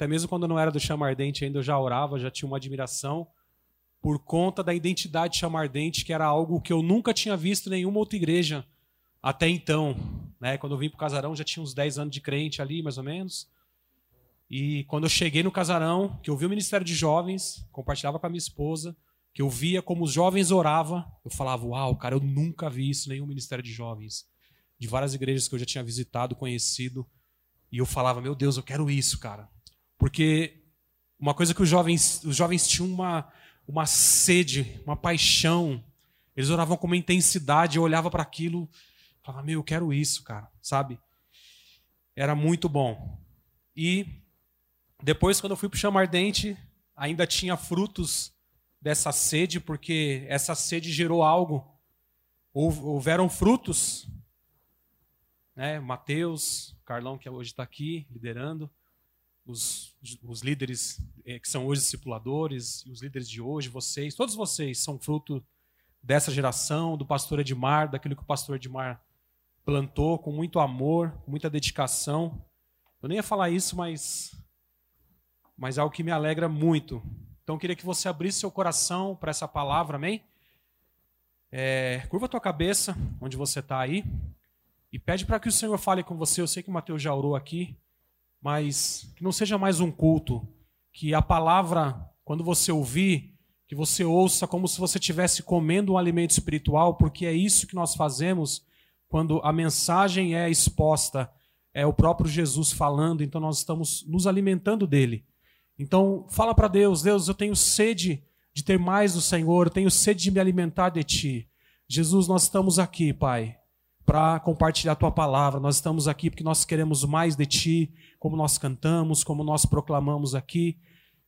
até mesmo quando eu não era do Chama Ardente ainda, eu já orava, já tinha uma admiração por conta da identidade Chama Ardente, que era algo que eu nunca tinha visto em nenhuma outra igreja até então. Né? Quando eu vim para o casarão, já tinha uns 10 anos de crente ali, mais ou menos. E quando eu cheguei no casarão, que eu vi o Ministério de Jovens, compartilhava com a minha esposa, que eu via como os jovens oravam, eu falava, uau, cara, eu nunca vi isso nenhum Ministério de Jovens. De várias igrejas que eu já tinha visitado, conhecido. E eu falava, meu Deus, eu quero isso, cara. Porque uma coisa que os jovens, os jovens tinham uma, uma sede, uma paixão. Eles oravam com uma intensidade, eu olhava para aquilo, falava, meu, eu quero isso, cara, sabe? Era muito bom. E depois, quando eu fui para o Chama Ardente, ainda tinha frutos dessa sede, porque essa sede gerou algo. Houveram frutos. Né? Mateus, Carlão, que hoje está aqui liderando, os, os líderes eh, que são hoje discipuladores, os líderes de hoje, vocês, todos vocês são fruto dessa geração, do pastor Edmar, daquilo que o pastor Edmar plantou com muito amor, com muita dedicação. Eu nem ia falar isso, mas mas é algo que me alegra muito. Então eu queria que você abrisse seu coração para essa palavra, amém? É, curva a tua cabeça, onde você está aí, e pede para que o Senhor fale com você. Eu sei que o Mateus já orou aqui, mas que não seja mais um culto, que a palavra, quando você ouvir, que você ouça como se você estivesse comendo um alimento espiritual, porque é isso que nós fazemos quando a mensagem é exposta, é o próprio Jesus falando, então nós estamos nos alimentando dele. Então, fala para Deus: Deus, eu tenho sede de ter mais do Senhor, eu tenho sede de me alimentar de Ti. Jesus, nós estamos aqui, Pai, para compartilhar a Tua palavra. Nós estamos aqui porque nós queremos mais de Ti, como nós cantamos, como nós proclamamos aqui.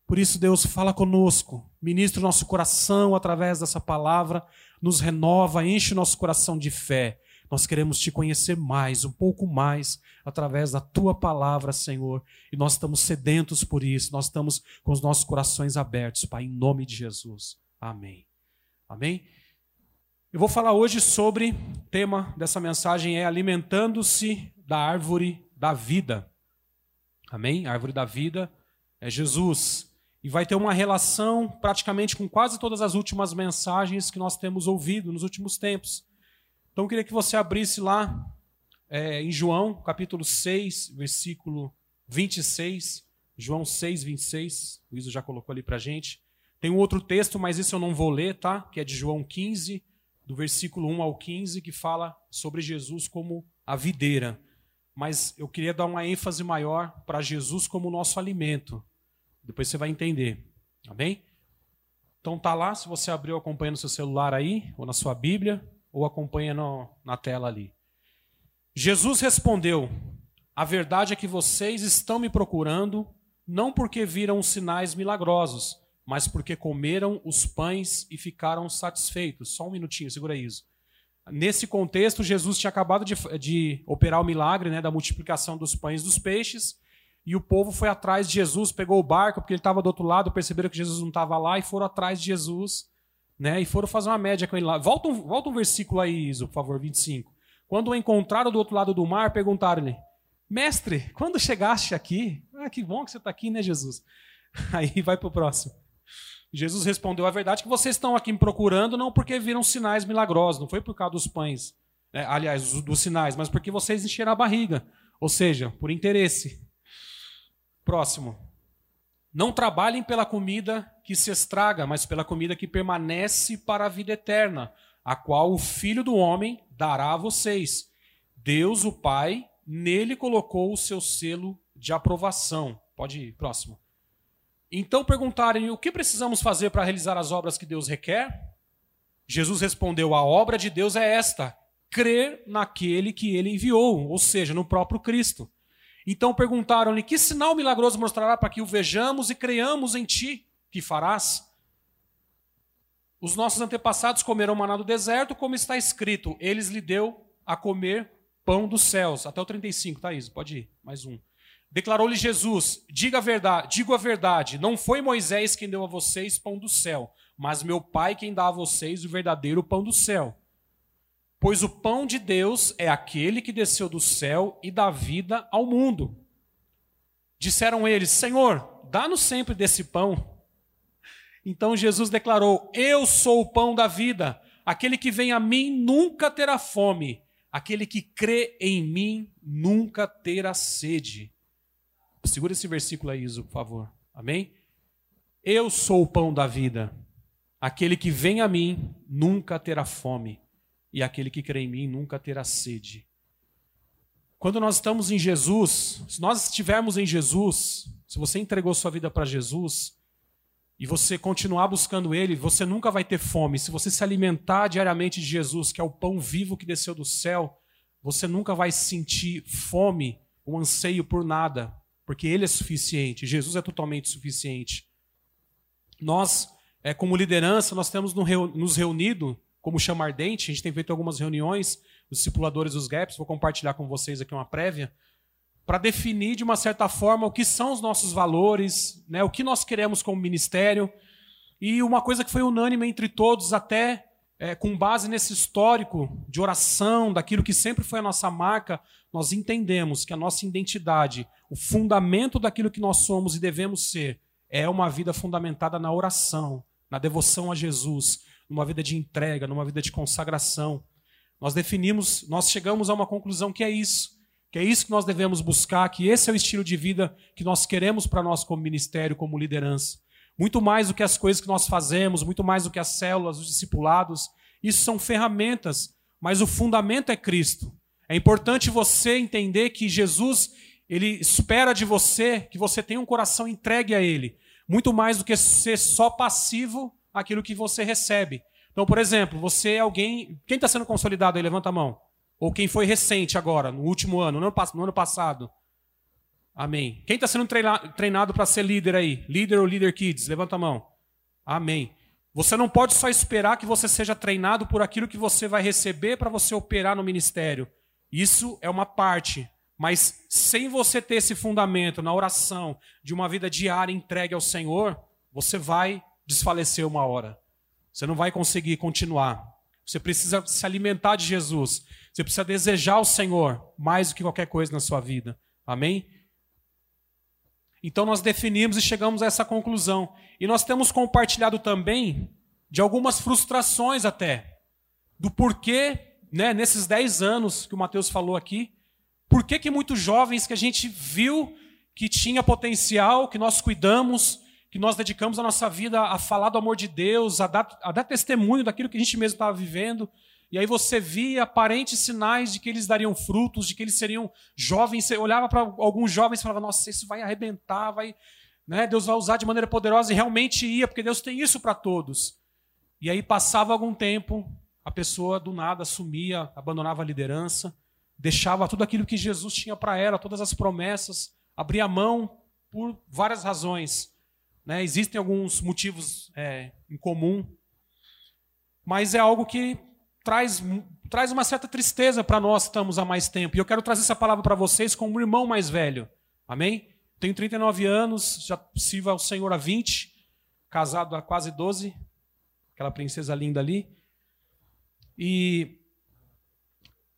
Por isso, Deus, fala conosco, ministra o nosso coração através dessa palavra, nos renova, enche o nosso coração de fé nós queremos te conhecer mais, um pouco mais, através da tua palavra, Senhor. E nós estamos sedentos por isso, nós estamos com os nossos corações abertos, Pai, em nome de Jesus. Amém. Amém? Eu vou falar hoje sobre, o tema dessa mensagem é alimentando-se da árvore da vida. Amém? A árvore da vida é Jesus. E vai ter uma relação praticamente com quase todas as últimas mensagens que nós temos ouvido nos últimos tempos. Então eu queria que você abrisse lá é, em João, capítulo 6, versículo 26. João 6, 26. O Iso já colocou ali para gente. Tem um outro texto, mas esse eu não vou ler, tá? Que é de João 15, do versículo 1 ao 15, que fala sobre Jesus como a videira. Mas eu queria dar uma ênfase maior para Jesus como nosso alimento. Depois você vai entender. Amém? Então tá lá, se você abriu acompanhando no seu celular aí, ou na sua Bíblia, ou acompanha no, na tela ali. Jesus respondeu: A verdade é que vocês estão me procurando não porque viram sinais milagrosos, mas porque comeram os pães e ficaram satisfeitos. Só um minutinho, segura isso. Nesse contexto, Jesus tinha acabado de, de operar o milagre né, da multiplicação dos pães e dos peixes, e o povo foi atrás de Jesus, pegou o barco, porque ele estava do outro lado, perceberam que Jesus não estava lá e foram atrás de Jesus né, e foram fazer uma média com ele lá. Volta um, volta um versículo aí, Iso, por favor, 25. Quando o encontraram do outro lado do mar, perguntaram-lhe: Mestre, quando chegaste aqui? Ah, que bom que você está aqui, né, Jesus? Aí vai para o próximo. Jesus respondeu: A verdade é que vocês estão aqui me procurando não porque viram sinais milagrosos, não foi por causa dos pães, né? aliás, dos sinais, mas porque vocês encheram a barriga, ou seja, por interesse. Próximo. Não trabalhem pela comida que se estraga, mas pela comida que permanece para a vida eterna, a qual o Filho do Homem dará a vocês. Deus, o Pai, nele colocou o seu selo de aprovação. Pode ir, próximo. Então perguntarem: o que precisamos fazer para realizar as obras que Deus requer? Jesus respondeu: a obra de Deus é esta: crer naquele que ele enviou, ou seja, no próprio Cristo. Então perguntaram-lhe: Que sinal milagroso mostrará para que o vejamos e creiamos em ti? Que farás? Os nossos antepassados comeram maná do deserto, como está escrito: Eles lhe deu a comer pão dos céus. Até o 35, Thaís, pode ir, mais um. Declarou-lhe Jesus: Diga a verdade, digo a verdade, não foi Moisés quem deu a vocês pão do céu, mas meu Pai quem dá a vocês o verdadeiro pão do céu. Pois o pão de Deus é aquele que desceu do céu e dá vida ao mundo. disseram eles: Senhor, dá-nos sempre desse pão. Então Jesus declarou: Eu sou o pão da vida. Aquele que vem a mim nunca terá fome. Aquele que crê em mim nunca terá sede. Segura esse versículo aí, Iso, por favor. Amém? Eu sou o pão da vida. Aquele que vem a mim nunca terá fome. E aquele que crê em mim nunca terá sede. Quando nós estamos em Jesus, se nós estivermos em Jesus, se você entregou sua vida para Jesus, e você continuar buscando Ele, você nunca vai ter fome. Se você se alimentar diariamente de Jesus, que é o pão vivo que desceu do céu, você nunca vai sentir fome, um anseio por nada, porque Ele é suficiente. Jesus é totalmente suficiente. Nós, é, como liderança, nós temos nos reunido como chama ardente, a gente tem feito algumas reuniões, os discipuladores dos GAPs, vou compartilhar com vocês aqui uma prévia para definir de uma certa forma o que são os nossos valores, né, o que nós queremos como ministério. E uma coisa que foi unânime entre todos, até é, com base nesse histórico de oração, daquilo que sempre foi a nossa marca, nós entendemos que a nossa identidade, o fundamento daquilo que nós somos e devemos ser, é uma vida fundamentada na oração, na devoção a Jesus, numa vida de entrega, numa vida de consagração. Nós definimos, nós chegamos a uma conclusão que é isso que é isso que nós devemos buscar, que esse é o estilo de vida que nós queremos para nós como ministério, como liderança. Muito mais do que as coisas que nós fazemos, muito mais do que as células, os discipulados, isso são ferramentas, mas o fundamento é Cristo. É importante você entender que Jesus, ele espera de você que você tenha um coração entregue a ele, muito mais do que ser só passivo àquilo que você recebe. Então, por exemplo, você é alguém, quem está sendo consolidado aí, levanta a mão. Ou quem foi recente agora, no último ano, no ano, no ano passado. Amém. Quem está sendo treinado para ser líder aí? Líder ou líder kids? Levanta a mão. Amém. Você não pode só esperar que você seja treinado por aquilo que você vai receber para você operar no ministério. Isso é uma parte. Mas sem você ter esse fundamento na oração de uma vida diária entregue ao Senhor, você vai desfalecer uma hora. Você não vai conseguir continuar. Você precisa se alimentar de Jesus. Você precisa desejar o Senhor mais do que qualquer coisa na sua vida. Amém? Então nós definimos e chegamos a essa conclusão. E nós temos compartilhado também de algumas frustrações até. Do porquê, né, nesses 10 anos que o Mateus falou aqui, por que, muitos jovens que a gente viu que tinha potencial, que nós cuidamos, que nós dedicamos a nossa vida a falar do amor de Deus, a dar, a dar testemunho daquilo que a gente mesmo estava vivendo, e aí você via aparentes sinais de que eles dariam frutos, de que eles seriam jovens. Você olhava para alguns jovens e falava: Nossa, isso vai arrebentar, vai, né? Deus vai usar de maneira poderosa. E realmente ia, porque Deus tem isso para todos. E aí passava algum tempo, a pessoa do nada sumia, abandonava a liderança, deixava tudo aquilo que Jesus tinha para ela, todas as promessas, abria mão por várias razões. Né? Existem alguns motivos é, em comum, mas é algo que traz, traz uma certa tristeza para nós que estamos há mais tempo. E eu quero trazer essa palavra para vocês como um irmão mais velho. Amém? Tenho 39 anos, já sirvo ao Senhor há 20, casado há quase 12, aquela princesa linda ali. E,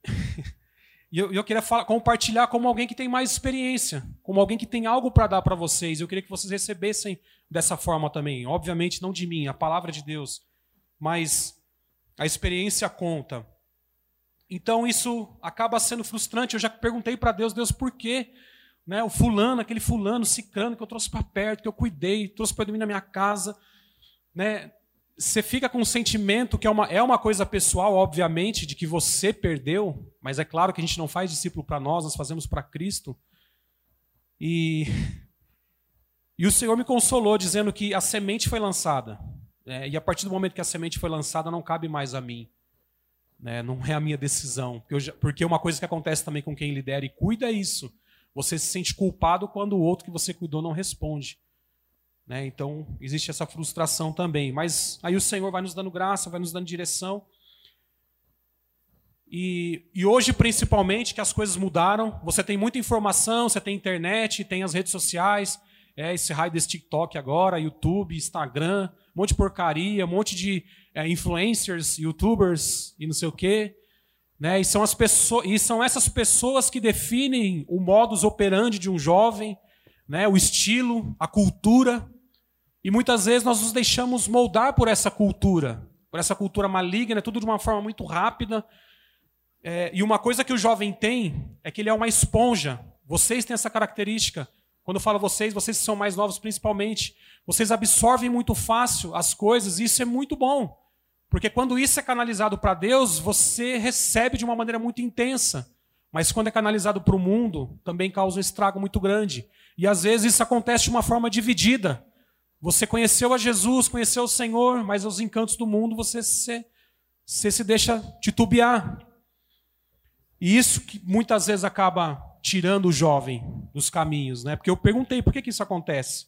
e eu, eu, queria falar, compartilhar como alguém que tem mais experiência, como alguém que tem algo para dar para vocês. Eu queria que vocês recebessem dessa forma também. Obviamente, não de mim, a palavra de Deus. Mas a experiência conta. Então isso acaba sendo frustrante. Eu já perguntei para Deus, Deus, por quê? Né, o fulano, aquele fulano, ciclano que eu trouxe para perto, que eu cuidei, trouxe para dormir na minha casa. Né, você fica com um sentimento que é uma, é uma coisa pessoal, obviamente, de que você perdeu, mas é claro que a gente não faz discípulo para nós, nós fazemos para Cristo. E, e o Senhor me consolou dizendo que a semente foi lançada. É, e a partir do momento que a semente foi lançada, não cabe mais a mim. Né? Não é a minha decisão. Porque, já, porque uma coisa que acontece também com quem lidera e cuida é isso. Você se sente culpado quando o outro que você cuidou não responde. Né? Então, existe essa frustração também. Mas aí o Senhor vai nos dando graça, vai nos dando direção. E, e, hoje, principalmente, que as coisas mudaram, você tem muita informação, você tem internet, tem as redes sociais, é esse raio desse TikTok agora, YouTube, Instagram, um monte de porcaria, um monte de é, influencers, youtubers e não sei o quê. Né? E, são as pessoas, e são essas pessoas que definem o modus operandi de um jovem. né, o estilo, a cultura. E muitas vezes nós nos deixamos moldar por essa cultura, por essa cultura maligna, tudo de uma forma muito rápida. É, e uma coisa que o jovem tem é que ele é uma esponja. Vocês têm essa característica. Quando eu falo vocês, vocês que são mais novos principalmente, vocês absorvem muito fácil as coisas, e isso é muito bom. Porque quando isso é canalizado para Deus, você recebe de uma maneira muito intensa. Mas quando é canalizado para o mundo, também causa um estrago muito grande. E às vezes isso acontece de uma forma dividida. Você conheceu a Jesus, conheceu o Senhor, mas aos encantos do mundo você se, você se deixa titubear. E isso que muitas vezes acaba tirando o jovem dos caminhos, né? Porque eu perguntei por que, que isso acontece.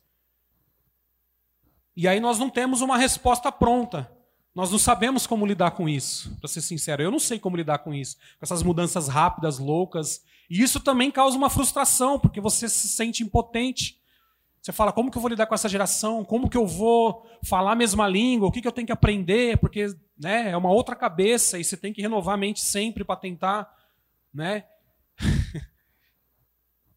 E aí nós não temos uma resposta pronta. Nós não sabemos como lidar com isso, para ser sincero. Eu não sei como lidar com isso, com essas mudanças rápidas, loucas. E isso também causa uma frustração, porque você se sente impotente. Você fala, como que eu vou lidar com essa geração? Como que eu vou falar a mesma língua? O que, que eu tenho que aprender? Porque né, é uma outra cabeça e você tem que renovar a mente sempre para tentar. Né?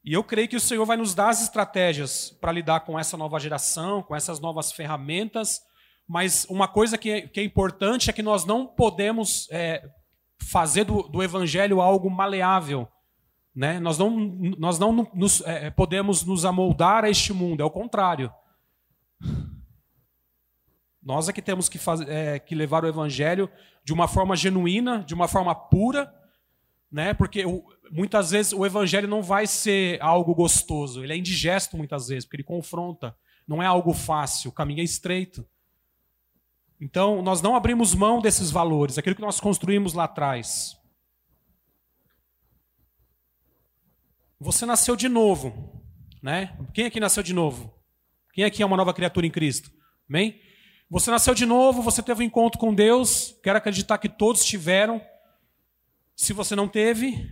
E eu creio que o Senhor vai nos dar as estratégias para lidar com essa nova geração, com essas novas ferramentas mas uma coisa que é, que é importante é que nós não podemos é, fazer do, do, evangelho algo maleável. Né? Nós não, nós não nos, é, podemos nos amoldar a este mundo, é o contrário. Nós é que temos que, fazer, é, que levar o evangelho de uma forma genuína, de uma forma pura, né? porque o, muitas vezes o evangelho não vai ser algo gostoso, ele é indigesto muitas vezes, porque ele confronta. Não é algo fácil, o caminho é estreito. Então, nós não abrimos mão desses valores, aquilo que nós construímos lá atrás. Você nasceu de novo, né? Quem aqui nasceu de novo? Quem aqui é uma nova criatura em Cristo? Amém? Você nasceu de novo, você teve um encontro com Deus, quero acreditar que todos tiveram. Se você não teve,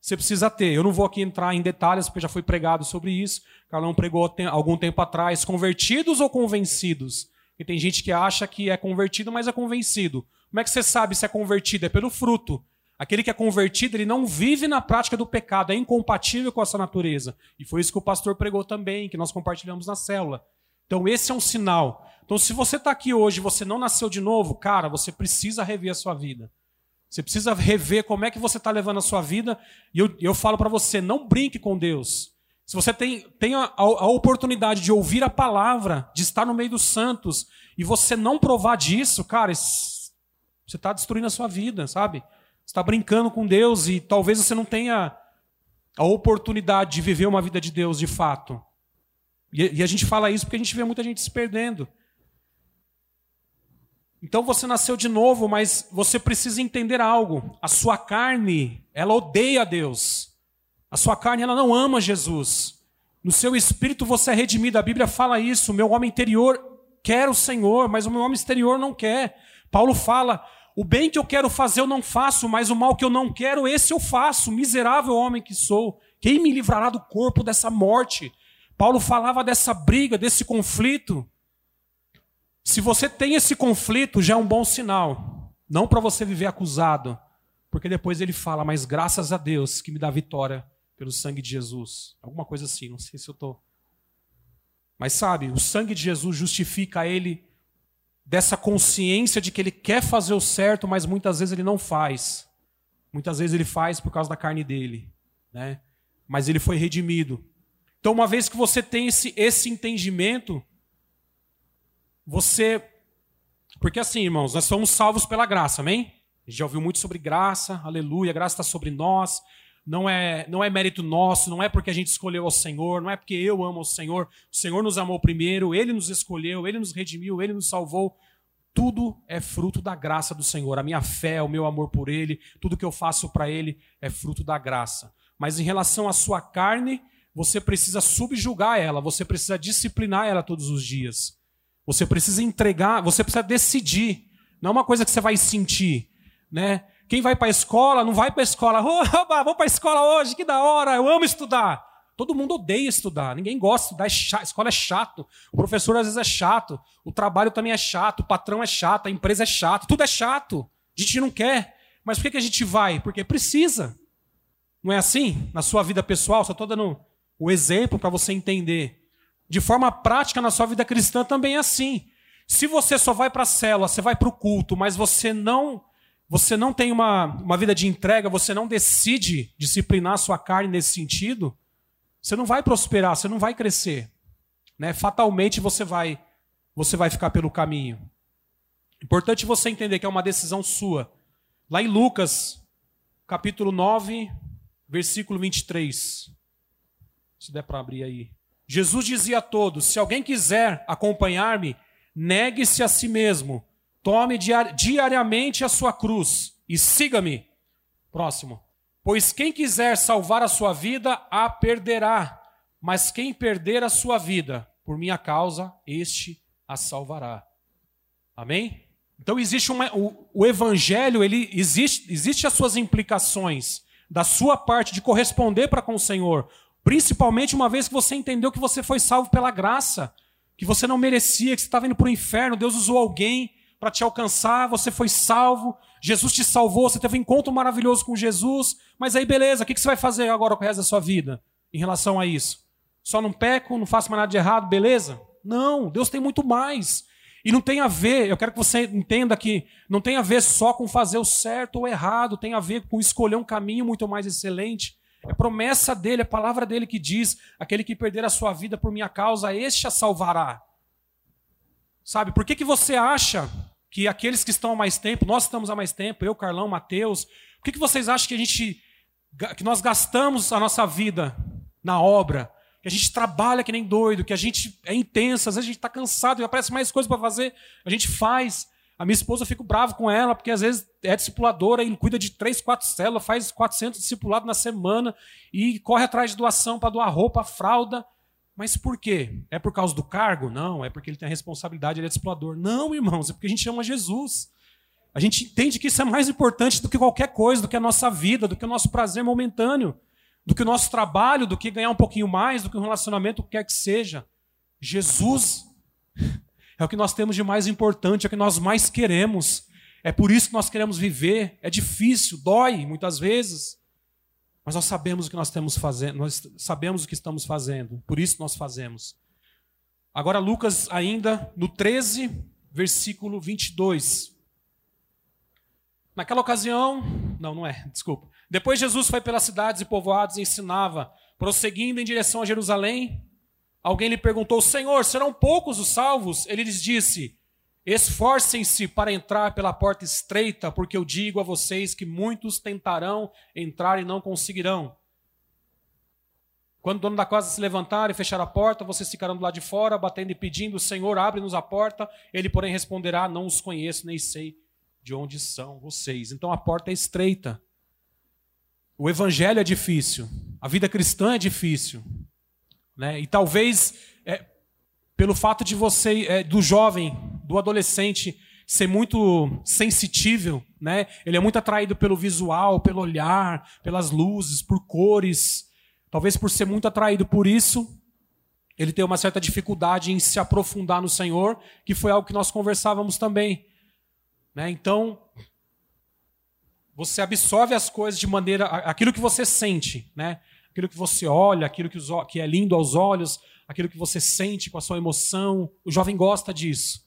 você precisa ter. Eu não vou aqui entrar em detalhes, porque já foi pregado sobre isso. Carlão pregou algum tempo atrás. Convertidos ou convencidos? Porque tem gente que acha que é convertido, mas é convencido. Como é que você sabe se é convertido? É pelo fruto. Aquele que é convertido, ele não vive na prática do pecado, é incompatível com essa natureza. E foi isso que o pastor pregou também, que nós compartilhamos na célula. Então, esse é um sinal. Então, se você está aqui hoje e você não nasceu de novo, cara, você precisa rever a sua vida. Você precisa rever como é que você está levando a sua vida. E eu, eu falo para você, não brinque com Deus. Se você tem, tem a, a, oportunidade de ouvir a palavra, de estar no meio dos santos, e você não provar disso, cara, você está destruindo a sua vida, sabe? Você está brincando com Deus e talvez você não tenha a oportunidade de viver uma vida de Deus de fato. E, e a gente fala isso porque a gente vê muita gente se perdendo. Então você nasceu de novo, mas você precisa entender algo. A sua carne, ela odeia Deus. A sua carne ela não ama Jesus. No seu espírito você é redimido. A Bíblia fala isso. O meu homem interior quer o Senhor, mas o meu homem exterior não quer. Paulo fala: o bem que eu quero fazer eu não faço, mas o mal que eu não quero, esse eu faço. Miserável homem que sou. Quem me livrará do corpo dessa morte? Paulo falava dessa briga, desse conflito. Se você tem esse conflito, já é um bom sinal. Não para você viver acusado, porque depois ele fala, mas graças a Deus que me dá vitória pelo sangue de Jesus. Alguma coisa assim, não sei se eu estou. Mas sabe, o sangue de Jesus justifica ele dessa consciência de que ele quer fazer o certo, mas muitas vezes ele não faz. Muitas vezes ele faz por causa da carne dele, né? Mas ele foi redimido. Então, uma vez que você tem esse, esse entendimento, você. Porque assim, irmãos, nós somos salvos pela graça, amém? A gente já ouviu muito sobre graça, aleluia, a graça está sobre nós não é, não é mérito nosso, não é porque a gente escolheu o Senhor, não é porque eu amo o Senhor. O Senhor nos amou primeiro, Ele nos escolheu, Ele nos redimiu, Ele nos salvou. Tudo é fruto da graça do Senhor. A minha fé, o meu amor por Ele, tudo que eu faço para Ele é fruto da graça. Mas em relação à sua carne, você precisa subjugar ela, você precisa disciplinar ela todos os dias. Você precisa entregar, você precisa decidir. Não é uma coisa que você vai sentir, né? Quem vai para a escola, não vai para a escola. Oba, vou para a escola hoje, que da hora, eu amo estudar. Todo mundo odeia estudar, ninguém gosta de estudar, é a escola é chato, o professor às vezes é chato, o trabalho também é chato, o patrão é chato, a empresa é chato, tudo é chato. A gente não quer. Mas por que, que a gente vai? Porque precisa. Não é assim? Na sua vida pessoal, só estou dando o exemplo para você entender. De forma prática na sua vida cristã também é assim. Se você só vai para a célula, você vai para o culto, mas você não você não tem uma, uma vida de entrega, você não decide disciplinar a sua carne nesse sentido, você não vai prosperar, você não vai crescer. Né? Fatalmente você vai você vai ficar pelo caminho. Importante você entender que é uma decisão sua. Lá em Lucas, capítulo 9, versículo 23. Se der para abrir aí. Jesus dizia a todos: Se alguém quiser acompanhar-me, negue-se a si mesmo, tome diariamente a sua cruz e siga-me. Próximo. Pois quem quiser salvar a sua vida, a perderá. Mas quem perder a sua vida, por minha causa, este a salvará. Amém? Então existe uma, o, o evangelho, ele existe, existe as suas implicações da sua parte de corresponder para com o Senhor, principalmente uma vez que você entendeu que você foi salvo pela graça, que você não merecia, que você estava indo para o inferno, Deus usou alguém para te alcançar, você foi salvo, Jesus te salvou, você teve um encontro maravilhoso com Jesus, mas aí beleza, o que você vai fazer agora com o resto da sua vida em relação a isso? Só não peco, não faço mais nada de errado, beleza? Não, Deus tem muito mais. E não tem a ver, eu quero que você entenda que não tem a ver só com fazer o certo ou errado, tem a ver com escolher um caminho muito mais excelente. É promessa dele, é palavra dele que diz: aquele que perder a sua vida por minha causa, este a salvará. Sabe, por que, que você acha que aqueles que estão há mais tempo, nós estamos há mais tempo, eu, Carlão, Mateus, por que, que vocês acham que a gente que nós gastamos a nossa vida na obra? que a gente trabalha que nem doido, que a gente é intenso, às vezes a gente está cansado e aparece mais coisas para fazer, a gente faz. A minha esposa, eu fico bravo com ela, porque às vezes é discipuladora e cuida de três, quatro células, faz 400 discipulados na semana e corre atrás de doação para doar roupa, fralda. Mas por quê? É por causa do cargo? Não, é porque ele tem a responsabilidade, ele é discipulador. Não, irmãos, é porque a gente ama Jesus. A gente entende que isso é mais importante do que qualquer coisa, do que a nossa vida, do que o nosso prazer momentâneo do que o nosso trabalho, do que ganhar um pouquinho mais, do que um relacionamento, o que quer que seja. Jesus é o que nós temos de mais importante, é o que nós mais queremos. É por isso que nós queremos viver. É difícil, dói muitas vezes. Mas nós sabemos o que nós temos fazendo, nós sabemos o que estamos fazendo. Por isso nós fazemos. Agora Lucas ainda no 13, versículo 22. Naquela ocasião, não, não é, desculpa. Depois Jesus foi pelas cidades e povoados e ensinava, prosseguindo em direção a Jerusalém. Alguém lhe perguntou: Senhor, serão poucos os salvos? Ele lhes disse: Esforcem-se para entrar pela porta estreita, porque eu digo a vocês que muitos tentarão entrar e não conseguirão. Quando o dono da casa se levantar e fechar a porta, vocês ficarão do lado de fora, batendo e pedindo: Senhor, abre-nos a porta. Ele, porém, responderá: Não os conheço, nem sei de onde são vocês. Então a porta é estreita. O evangelho é difícil, a vida cristã é difícil, né? E talvez é, pelo fato de você, é, do jovem, do adolescente ser muito sensitível, né? Ele é muito atraído pelo visual, pelo olhar, pelas luzes, por cores. Talvez por ser muito atraído por isso, ele tem uma certa dificuldade em se aprofundar no Senhor, que foi algo que nós conversávamos também. Né? Então, você absorve as coisas de maneira. aquilo que você sente, né? Aquilo que você olha, aquilo que, os, que é lindo aos olhos, aquilo que você sente com a sua emoção. O jovem gosta disso.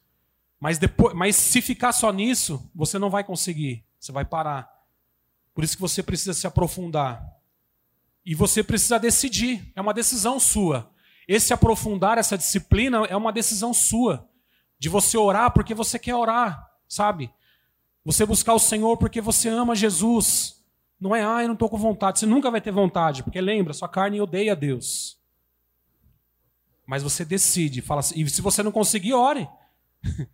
Mas, depois, mas se ficar só nisso, você não vai conseguir. Você vai parar. Por isso que você precisa se aprofundar. E você precisa decidir. É uma decisão sua. Esse aprofundar, essa disciplina, é uma decisão sua. De você orar porque você quer orar, sabe? Você buscar o Senhor porque você ama Jesus. Não é, ah, eu não estou com vontade. Você nunca vai ter vontade, porque lembra, sua carne odeia Deus. Mas você decide, fala assim, e se você não conseguir, ore.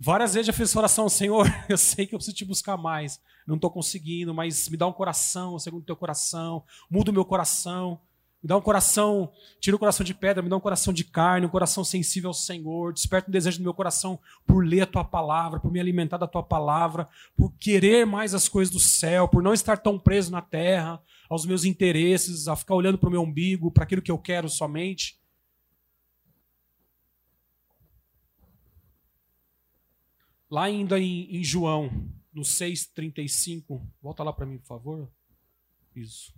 Várias vezes já fiz oração, Senhor, eu sei que eu preciso te buscar mais. Não estou conseguindo, mas me dá um coração segundo o teu coração. Muda o meu coração. Me dá um coração, tira o coração de pedra, me dá um coração de carne, um coração sensível ao Senhor. Desperta um desejo no meu coração por ler a tua palavra, por me alimentar da tua palavra, por querer mais as coisas do céu, por não estar tão preso na terra, aos meus interesses, a ficar olhando para o meu umbigo, para aquilo que eu quero somente. Lá ainda em, em João, no 6,35, volta lá para mim, por favor. Isso.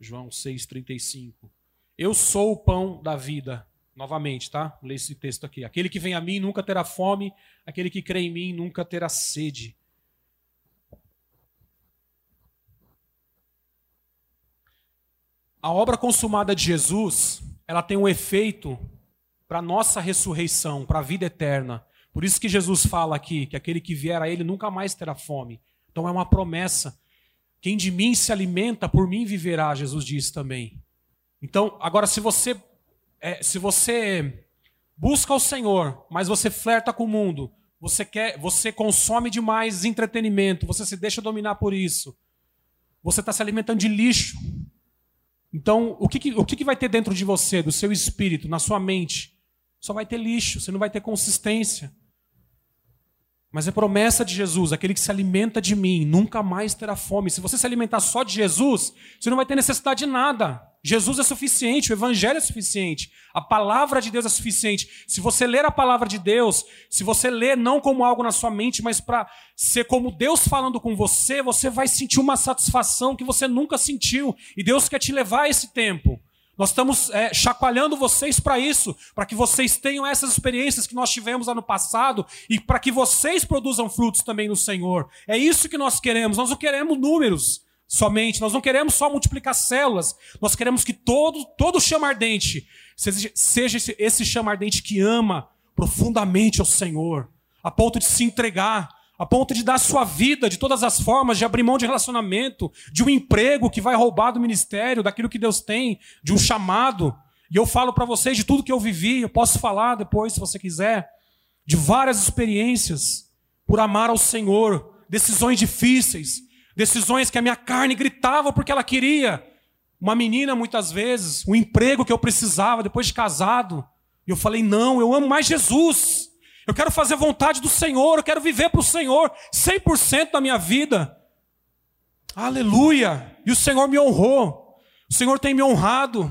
João 6,35. Eu sou o pão da vida. Novamente, tá? Ler esse texto aqui. Aquele que vem a mim nunca terá fome, aquele que crê em mim nunca terá sede. A obra consumada de Jesus, ela tem um efeito para nossa ressurreição, para a vida eterna. Por isso que Jesus fala aqui que aquele que vier a ele nunca mais terá fome. Então é uma promessa. Quem de mim se alimenta, por mim viverá, Jesus diz também. Então, agora, se você, é, se você busca o Senhor, mas você flerta com o mundo, você quer, você consome demais entretenimento, você se deixa dominar por isso, você está se alimentando de lixo. Então, o, que, o que vai ter dentro de você, do seu espírito, na sua mente? Só vai ter lixo, você não vai ter consistência. Mas é promessa de Jesus, aquele que se alimenta de mim nunca mais terá fome. Se você se alimentar só de Jesus, você não vai ter necessidade de nada. Jesus é suficiente, o Evangelho é suficiente, a palavra de Deus é suficiente. Se você ler a palavra de Deus, se você ler não como algo na sua mente, mas para ser como Deus falando com você, você vai sentir uma satisfação que você nunca sentiu. E Deus quer te levar a esse tempo. Nós estamos é, chacoalhando vocês para isso, para que vocês tenham essas experiências que nós tivemos ano passado e para que vocês produzam frutos também no Senhor. É isso que nós queremos. Nós não queremos números somente, nós não queremos só multiplicar células. Nós queremos que todo todo chama ardente seja, seja esse, esse chama ardente que ama profundamente ao Senhor, a ponto de se entregar a ponto de dar sua vida de todas as formas, de abrir mão de relacionamento, de um emprego que vai roubar do ministério, daquilo que Deus tem, de um chamado. E eu falo para vocês de tudo que eu vivi, eu posso falar depois, se você quiser, de várias experiências por amar ao Senhor, decisões difíceis, decisões que a minha carne gritava porque ela queria. Uma menina, muitas vezes, um emprego que eu precisava depois de casado. E eu falei: não, eu amo mais Jesus. Eu quero fazer vontade do Senhor, eu quero viver para o Senhor 100% da minha vida. Aleluia! E o Senhor me honrou. O Senhor tem me honrado.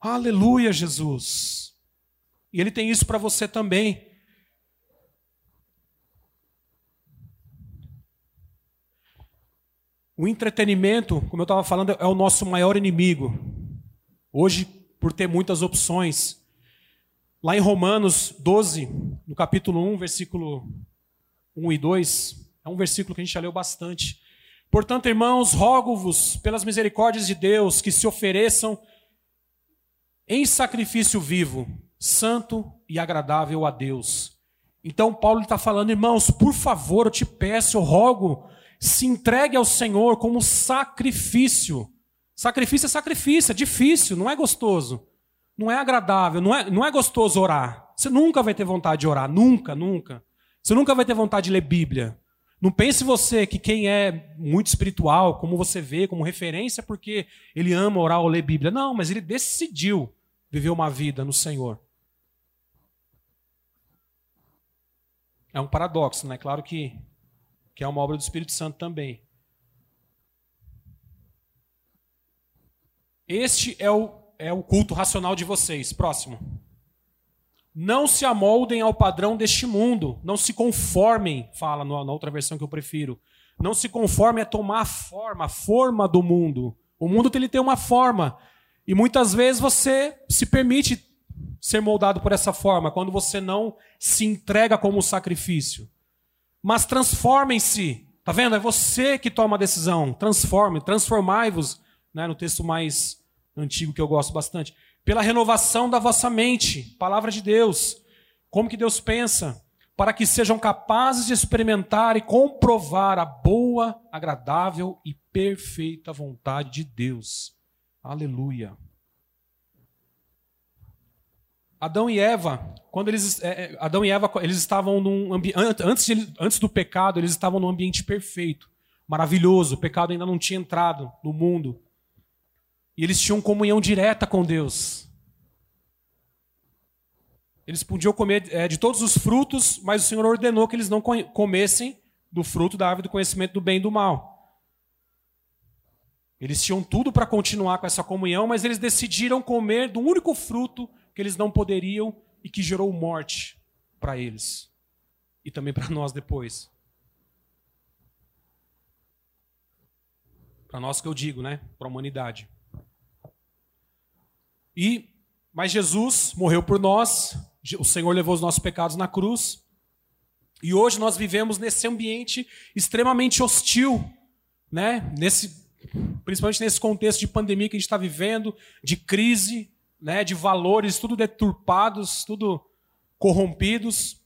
Aleluia, Jesus. E Ele tem isso para você também. O entretenimento, como eu estava falando, é o nosso maior inimigo. Hoje, por ter muitas opções, Lá em Romanos 12, no capítulo 1, versículo 1 e 2, é um versículo que a gente já leu bastante. Portanto, irmãos, rogo-vos pelas misericórdias de Deus que se ofereçam em sacrifício vivo, santo e agradável a Deus. Então, Paulo está falando, irmãos, por favor, eu te peço, eu rogo, se entregue ao Senhor como sacrifício. Sacrifício é sacrifício, é difícil, não é gostoso. Não é agradável, não é, não é gostoso orar. Você nunca vai ter vontade de orar, nunca, nunca. Você nunca vai ter vontade de ler Bíblia. Não pense você que quem é muito espiritual, como você vê, como referência, porque ele ama orar ou ler Bíblia. Não, mas ele decidiu viver uma vida no Senhor. É um paradoxo, né? Claro que, que é uma obra do Espírito Santo também. Este é o é o culto racional de vocês. Próximo. Não se amoldem ao padrão deste mundo. Não se conformem, fala na outra versão que eu prefiro. Não se conformem a tomar a forma, a forma do mundo. O mundo ele tem uma forma. E muitas vezes você se permite ser moldado por essa forma, quando você não se entrega como sacrifício. Mas transformem-se. Tá vendo? É você que toma a decisão. Transforme, transformai-vos, né, no texto mais antigo que eu gosto bastante. Pela renovação da vossa mente, palavra de Deus. Como que Deus pensa? Para que sejam capazes de experimentar e comprovar a boa, agradável e perfeita vontade de Deus. Aleluia. Adão e Eva, quando eles, é, é Adão e Eva, eles estavam num antes, de, antes do pecado, eles estavam num ambiente perfeito, maravilhoso. O pecado ainda não tinha entrado no mundo. E eles tinham comunhão direta com Deus. Eles podiam comer é, de todos os frutos, mas o Senhor ordenou que eles não comessem do fruto da árvore do conhecimento do bem e do mal. Eles tinham tudo para continuar com essa comunhão, mas eles decidiram comer do único fruto que eles não poderiam e que gerou morte para eles e também para nós depois. Para nós que eu digo, né? Para a humanidade. E mas Jesus morreu por nós, o Senhor levou os nossos pecados na cruz. E hoje nós vivemos nesse ambiente extremamente hostil, né? Nesse, principalmente nesse contexto de pandemia que a gente está vivendo, de crise, né? De valores tudo deturpados, tudo corrompidos.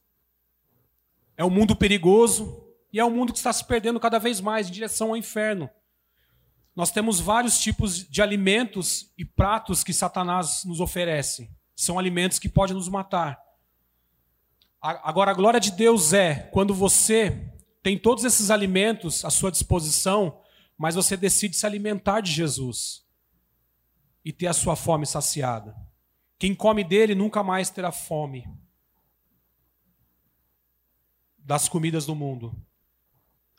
É um mundo perigoso e é um mundo que está se perdendo cada vez mais em direção ao inferno. Nós temos vários tipos de alimentos e pratos que Satanás nos oferece. São alimentos que podem nos matar. Agora, a glória de Deus é quando você tem todos esses alimentos à sua disposição, mas você decide se alimentar de Jesus e ter a sua fome saciada. Quem come dele nunca mais terá fome das comidas do mundo.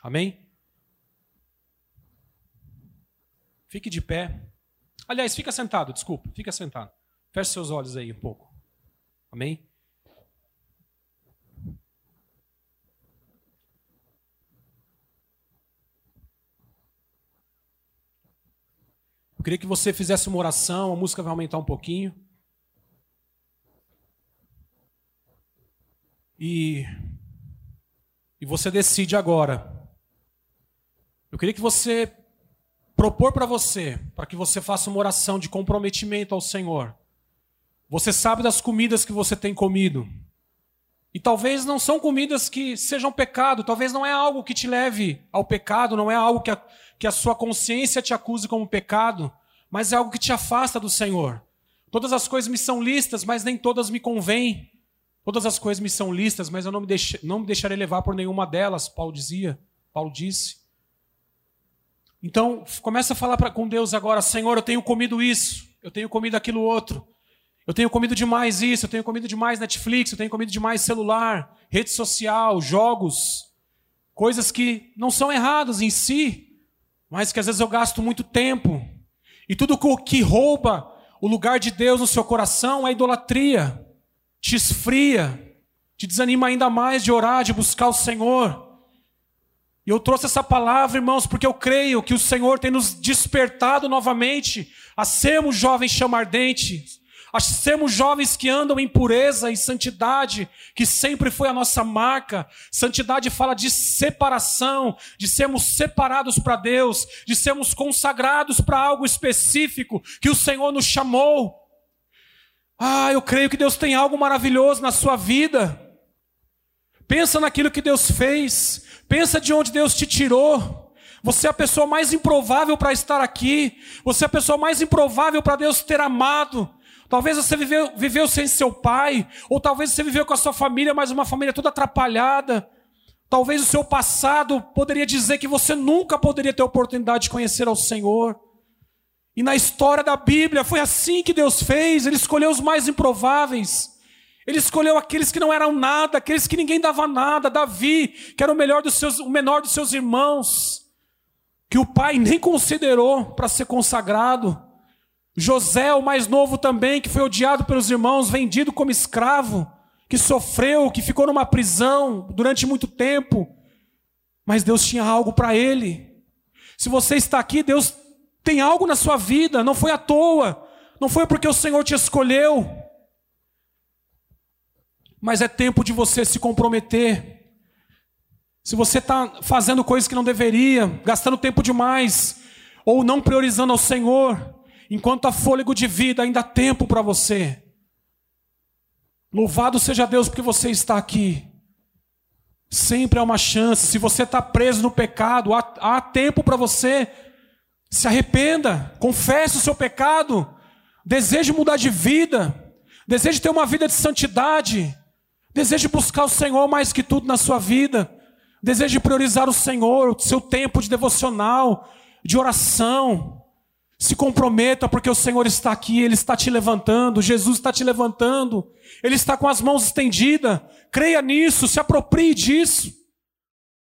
Amém? Fique de pé. Aliás, fica sentado, desculpa, fica sentado. Feche seus olhos aí um pouco. Amém? Eu queria que você fizesse uma oração, a música vai aumentar um pouquinho. E, e você decide agora. Eu queria que você propor para você, para que você faça uma oração de comprometimento ao Senhor. Você sabe das comidas que você tem comido. E talvez não são comidas que sejam pecado, talvez não é algo que te leve ao pecado, não é algo que a, que a sua consciência te acuse como pecado, mas é algo que te afasta do Senhor. Todas as coisas me são listas, mas nem todas me convêm. Todas as coisas me são listas, mas eu não me, deix, não me deixarei levar por nenhuma delas, Paulo dizia, Paulo disse. Então, começa a falar pra, com Deus agora: Senhor, eu tenho comido isso, eu tenho comido aquilo outro, eu tenho comido demais isso, eu tenho comido demais Netflix, eu tenho comido demais celular, rede social, jogos, coisas que não são erradas em si, mas que às vezes eu gasto muito tempo. E tudo que rouba o lugar de Deus no seu coração é idolatria, te esfria, te desanima ainda mais de orar, de buscar o Senhor. E eu trouxe essa palavra, irmãos, porque eu creio que o Senhor tem nos despertado novamente a sermos jovens chamardentes, a sermos jovens que andam em pureza e santidade, que sempre foi a nossa marca. Santidade fala de separação, de sermos separados para Deus, de sermos consagrados para algo específico que o Senhor nos chamou. Ah, eu creio que Deus tem algo maravilhoso na sua vida. Pensa naquilo que Deus fez. Pensa de onde Deus te tirou. Você é a pessoa mais improvável para estar aqui. Você é a pessoa mais improvável para Deus ter amado. Talvez você viveu, viveu sem seu pai, ou talvez você viveu com a sua família, mas uma família toda atrapalhada. Talvez o seu passado poderia dizer que você nunca poderia ter oportunidade de conhecer ao Senhor. E na história da Bíblia foi assim que Deus fez, Ele escolheu os mais improváveis. Ele escolheu aqueles que não eram nada, aqueles que ninguém dava nada. Davi, que era o, melhor dos seus, o menor dos seus irmãos, que o pai nem considerou para ser consagrado. José, o mais novo também, que foi odiado pelos irmãos, vendido como escravo, que sofreu, que ficou numa prisão durante muito tempo. Mas Deus tinha algo para ele. Se você está aqui, Deus tem algo na sua vida, não foi à toa, não foi porque o Senhor te escolheu. Mas é tempo de você se comprometer. Se você está fazendo coisas que não deveria, gastando tempo demais, ou não priorizando ao Senhor, enquanto há fôlego de vida, ainda há tempo para você. Louvado seja Deus porque você está aqui. Sempre há uma chance. Se você está preso no pecado, há, há tempo para você. Se arrependa, confesse o seu pecado, deseje mudar de vida, deseje ter uma vida de santidade. Deseje buscar o Senhor mais que tudo na sua vida. Deseje priorizar o Senhor, o seu tempo de devocional, de oração. Se comprometa, porque o Senhor está aqui, Ele está te levantando, Jesus está te levantando, Ele está com as mãos estendidas. Creia nisso, se aproprie disso.